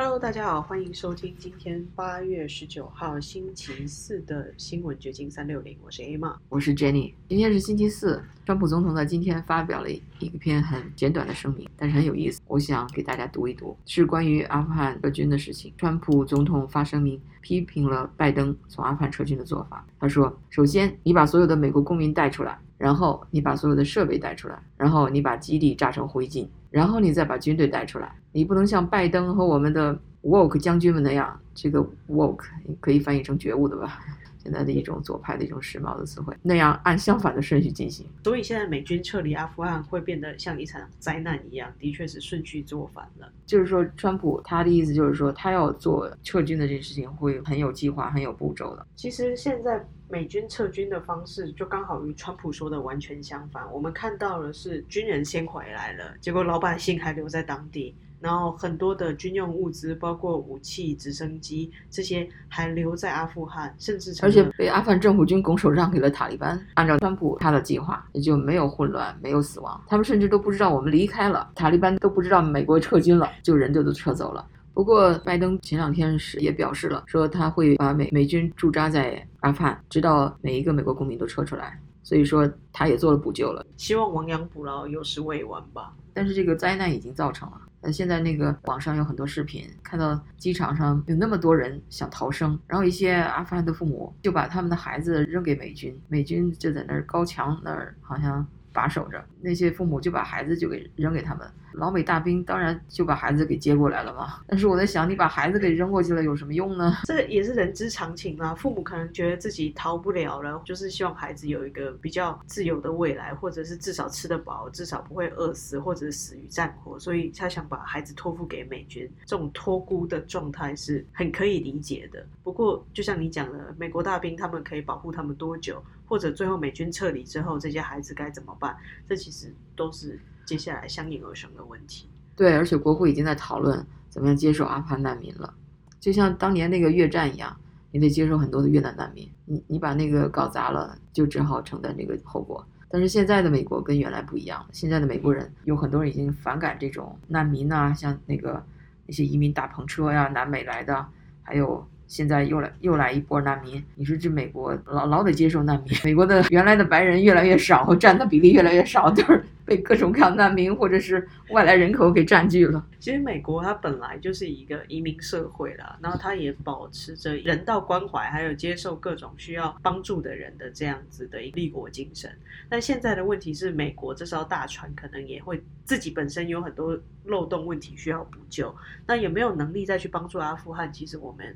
Hello，大家好，欢迎收听今天八月十九号星期四的新闻掘金三六零，我是 A 玛。我是 Jenny。今天是星期四，川普总统在今天发表了一篇很简短的声明，但是很有意思，我想给大家读一读，是关于阿富汗撤军的事情。川普总统发声明批评了拜登从阿富汗撤军的做法。他说：“首先，你把所有的美国公民带出来，然后你把所有的设备带出来，然后你把基地炸成灰烬，然后你再把军队带出来。你不能像拜登和我们的。” Woke 将军们那样，这个 Woke 可以翻译成觉悟的吧？现在的一种左派的一种时髦的词汇。那样按相反的顺序进行。所以现在美军撤离阿富汗会变得像一场灾难一样，的确是顺序做反了。就是说，川普他的意思就是说，他要做撤军的这件事情会很有计划、很有步骤的。其实现在美军撤军的方式就刚好与川普说的完全相反。我们看到了是军人先回来了，结果老百姓还留在当地。然后很多的军用物资，包括武器、直升机这些还留在阿富汗，甚至而且被阿富汗政府军拱手让给了塔利班。按照川普他的计划，也就没有混乱，没有死亡。他们甚至都不知道我们离开了，塔利班都不知道美国撤军了，就人就都撤走了。不过拜登前两天是也表示了，说他会把美美军驻扎在阿富汗，直到每一个美国公民都撤出来。所以说他也做了补救了，希望亡羊补牢，有时未晚吧。但是这个灾难已经造成了。那现在那个网上有很多视频，看到机场上有那么多人想逃生，然后一些阿富汗的父母就把他们的孩子扔给美军，美军就在那儿高墙那儿好像把守着，那些父母就把孩子就给扔给他们。老美大兵当然就把孩子给接过来了嘛，但是我在想，你把孩子给扔过去了有什么用呢？这也是人之常情啊。父母可能觉得自己逃不了了，就是希望孩子有一个比较自由的未来，或者是至少吃得饱，至少不会饿死，或者死于战火，所以他想把孩子托付给美军。这种托孤的状态是很可以理解的。不过，就像你讲的，美国大兵他们可以保护他们多久，或者最后美军撤离之后，这些孩子该怎么办？这其实都是。接下来相应而生的问题，对，而且国会已经在讨论怎么样接受阿富汗难民了，就像当年那个越战一样，你得接受很多的越南难民，你你把那个搞砸了，就只好承担这个后果。但是现在的美国跟原来不一样，现在的美国人有很多人已经反感这种难民呐，像那个那些移民大篷车呀，南美来的，还有。现在又来又来一波难民，你说这美国老老得接受难民，美国的原来的白人越来越少，占的比例越来越少，就是被各种各样难民或者是外来人口给占据了。其实美国它本来就是一个移民社会啦，然后它也保持着人道关怀，还有接受各种需要帮助的人的这样子的一个立国精神。但现在的问题是，美国这艘大船可能也会自己本身有很多漏洞问题需要补救，那有没有能力再去帮助阿富汗？其实我们。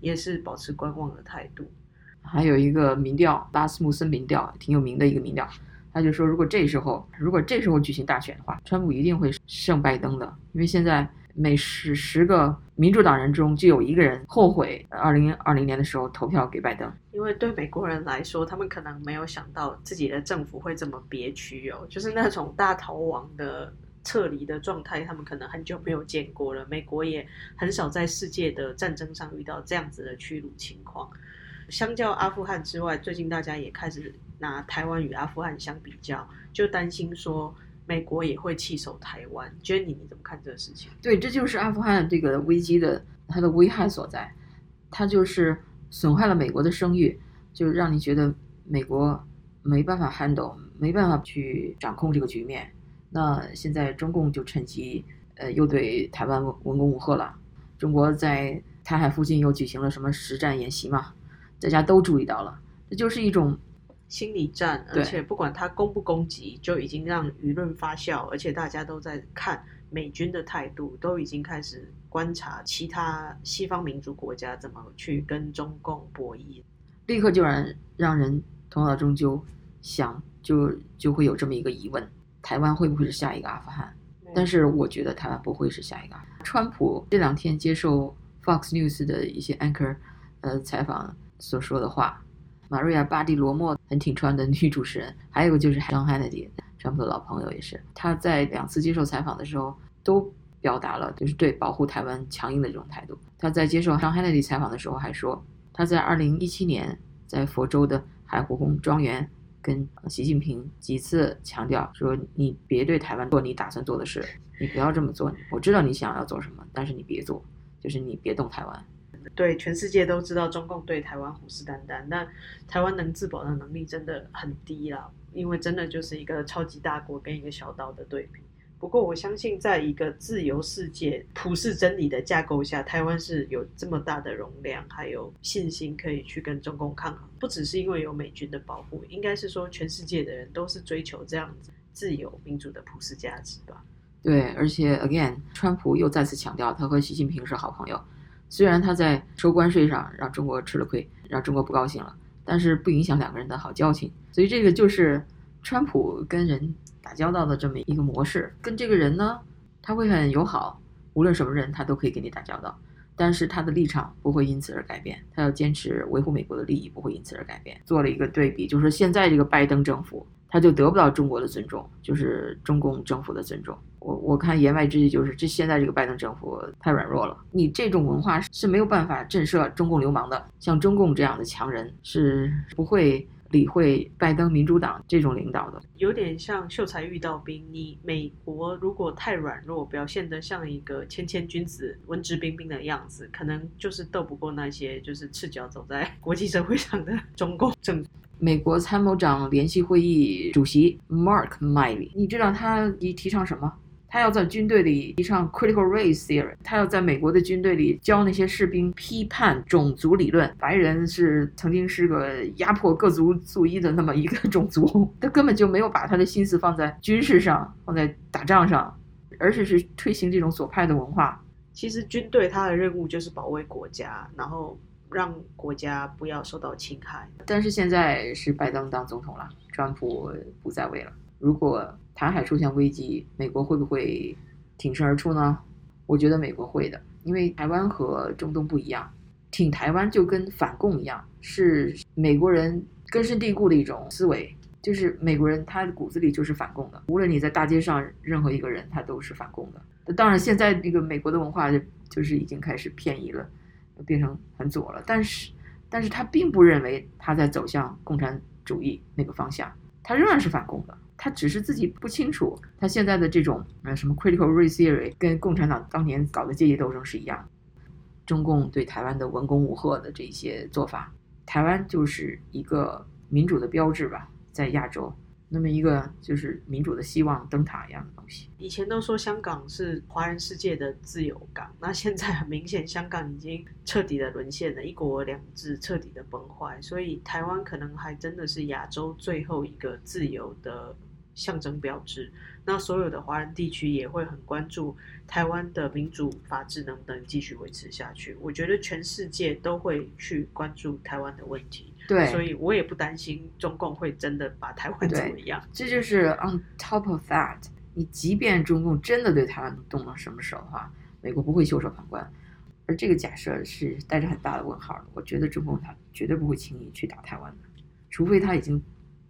也是保持观望的态度。还有一个民调，拉斯穆森民调，挺有名的一个民调，他就说，如果这时候，如果这时候举行大选的话，川普一定会胜拜登的，因为现在每十十个民主党人中就有一个人后悔二零二零年的时候投票给拜登。因为对美国人来说，他们可能没有想到自己的政府会这么憋屈哦，就是那种大逃亡的。撤离的状态，他们可能很久没有见过了。美国也很少在世界的战争上遇到这样子的屈辱情况。相较阿富汗之外，最近大家也开始拿台湾与阿富汗相比较，就担心说美国也会弃守台湾。Jenny，你怎么看这个事情？对，这就是阿富汗这个危机的它的危害所在，它就是损害了美国的声誉，就让你觉得美国没办法 handle，没办法去掌控这个局面。那现在中共就趁机，呃，又对台湾文文攻武赫了。中国在台海附近又举行了什么实战演习嘛？大家都注意到了，这就是一种心理战，而且不管他攻不攻击，就已经让舆论发酵，而且大家都在看美军的态度，都已经开始观察其他西方民主国家怎么去跟中共博弈，立刻就让让人头脑中就想，就就会有这么一个疑问。台湾会不会是下一个阿富汗？但是我觉得台湾不会是下一个。川普这两天接受 Fox News 的一些 anchor，呃，采访所说的话，玛瑞亚·巴蒂罗莫很挺川的女主持人，还有个就是 John Hannity，川普的老朋友也是，他在两次接受采访的时候都表达了就是对保护台湾强硬的这种态度。他在接受 John Hannity 采访的时候还说，他在2017年在佛州的海湖宫庄园。跟习近平几次强调说：“你别对台湾做你打算做的事，你不要这么做。我知道你想要做什么，但是你别做。”就是你别动台湾。对，全世界都知道中共对台湾虎视眈眈，但台湾能自保的能力真的很低啦，因为真的就是一个超级大国跟一个小岛的对比。不过我相信，在一个自由世界、普世真理的架构下，台湾是有这么大的容量，还有信心可以去跟中共抗衡。不只是因为有美军的保护，应该是说全世界的人都是追求这样子自由民主的普世价值吧。对，而且 again，川普又再次强调，他和习近平是好朋友。虽然他在收关税上让中国吃了亏，让中国不高兴了，但是不影响两个人的好交情。所以这个就是川普跟人打交道的这么一个模式。跟这个人呢，他会很友好，无论什么人他都可以跟你打交道，但是他的立场不会因此而改变，他要坚持维护美国的利益，不会因此而改变。做了一个对比，就是现在这个拜登政府。他就得不到中国的尊重，就是中共政府的尊重。我我看言外之意就是，这现在这个拜登政府太软弱了。你这种文化是没有办法震慑中共流氓的，像中共这样的强人是不会理会拜登民主党这种领导的。有点像秀才遇到兵，你美国如果太软弱，表现得像一个谦谦君子、文质彬彬的样子，可能就是斗不过那些就是赤脚走在国际社会上的中共政府。美国参谋长联席会议主席 Mark Milley，你知道他提提倡什么？他要在军队里提倡 critical race theory，他要在美国的军队里教那些士兵批判种族理论。白人是曾经是个压迫各族族裔的那么一个种族，他根本就没有把他的心思放在军事上，放在打仗上，而是是推行这种左派的文化。其实军队他的任务就是保卫国家，然后。让国家不要受到侵害。但是现在是拜登当总统了，川普不在位了。如果台海出现危机，美国会不会挺身而出呢？我觉得美国会的，因为台湾和中东不一样，挺台湾就跟反共一样，是美国人根深蒂固的一种思维。就是美国人他骨子里就是反共的，无论你在大街上任何一个人，他都是反共的。当然，现在这个美国的文化就就是已经开始偏移了。变成很左了，但是，但是他并不认为他在走向共产主义那个方向，他仍然是反共的，他只是自己不清楚，他现在的这种呃什么 critical race theory 跟共产党当年搞的阶级斗争是一样，中共对台湾的文攻武赫的这些做法，台湾就是一个民主的标志吧，在亚洲。那么一个就是民主的希望灯塔一样的东西。以前都说香港是华人世界的自由港，那现在很明显，香港已经彻底的沦陷了，一国两制彻底的崩坏，所以台湾可能还真的是亚洲最后一个自由的象征标志。那所有的华人地区也会很关注台湾的民主法治能不能继续维持下去。我觉得全世界都会去关注台湾的问题。对，所以我也不担心中共会真的把台湾怎么样。这就是 on top of that，你即便中共真的对台湾动了什么手的话，美国不会袖手旁观。而这个假设是带着很大的问号的。我觉得中共他绝对不会轻易去打台湾的，除非他已经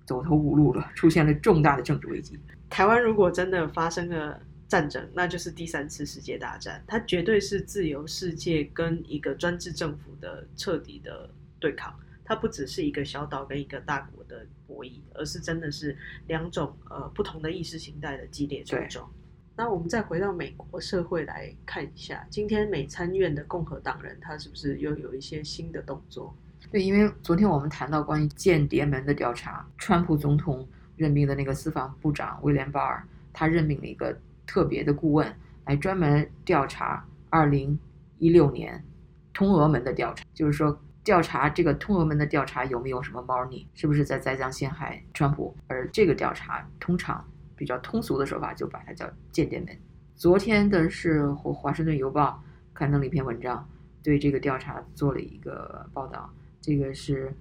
走投无路了，出现了重大的政治危机。台湾如果真的发生了战争，那就是第三次世界大战，它绝对是自由世界跟一个专制政府的彻底的对抗。它不只是一个小岛跟一个大国的博弈，而是真的是两种呃不同的意识形态的激烈冲撞。那我们再回到美国社会来看一下，今天美参院的共和党人他是不是又有一些新的动作？对，因为昨天我们谈到关于间谍门的调查，川普总统任命的那个司法部长威廉巴尔，他任命了一个特别的顾问来专门调查二零一六年通俄门的调查，就是说。调查这个通俄门的调查有没有什么猫腻，是不是在栽赃陷害川普？而这个调查通常比较通俗的说法就把它叫间谍门。昨天的是《华华盛顿邮报》刊登了一篇文章，对这个调查做了一个报道。这个是，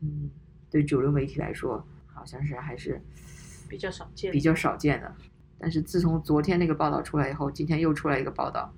嗯，对主流媒体来说，好像是还是比较少见、比较少见的。但是自从昨天那个报道出来以后，今天又出来一个报道，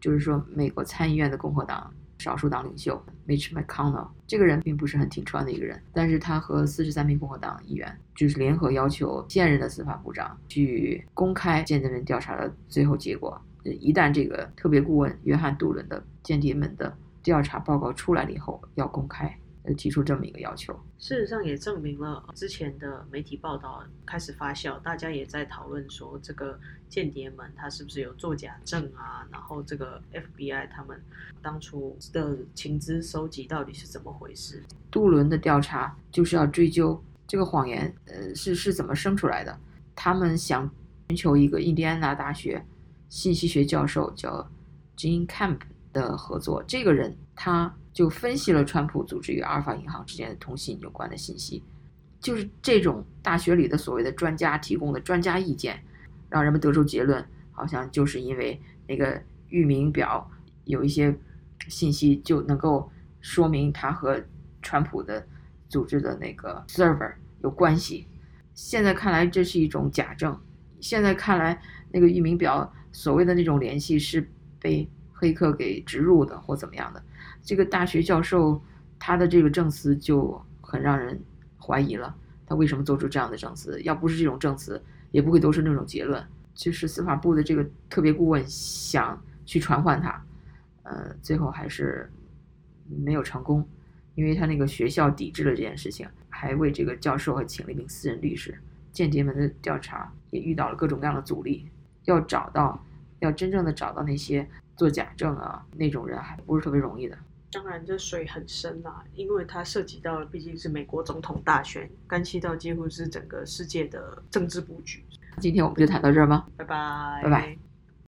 就是说美国参议院的共和党。少数党领袖 Mitch McConnell 这个人并不是很挺川的一个人，但是他和四十三名共和党议员就是联合要求现任的司法部长去公开间谍门调查的最后结果。一旦这个特别顾问约翰杜伦的间谍们的调查报告出来了以后，要公开，呃提出这么一个要求。事实上也证明了之前的媒体报道开始发酵，大家也在讨论说这个间谍们他是不是有作假证啊？然后这个 FBI 他们当初的情资收集到底是怎么回事？杜伦的调查就是要追究这个谎言，呃，是是怎么生出来的？他们想寻求一个印第安纳大学信息学教授叫 Gene Camp 的合作，这个人他。就分析了川普组织与阿尔法银行之间的通信有关的信息，就是这种大学里的所谓的专家提供的专家意见，让人们得出结论，好像就是因为那个域名表有一些信息就能够说明他和川普的组织的那个 server 有关系。现在看来这是一种假证，现在看来那个域名表所谓的那种联系是被黑客给植入的或怎么样的。这个大学教授，他的这个证词就很让人怀疑了。他为什么做出这样的证词？要不是这种证词，也不会都是那种结论。就是司法部的这个特别顾问想去传唤他，呃，最后还是没有成功，因为他那个学校抵制了这件事情，还为这个教授还请了一名私人律师。间谍们的调查也遇到了各种各样的阻力，要找到，要真正的找到那些做假证啊那种人，还不是特别容易的。当然，这水很深啊，因为它涉及到了毕竟是美国总统大选，干系到几乎是整个世界的政治布局。今天我们就谈到这儿吧，拜拜，拜拜。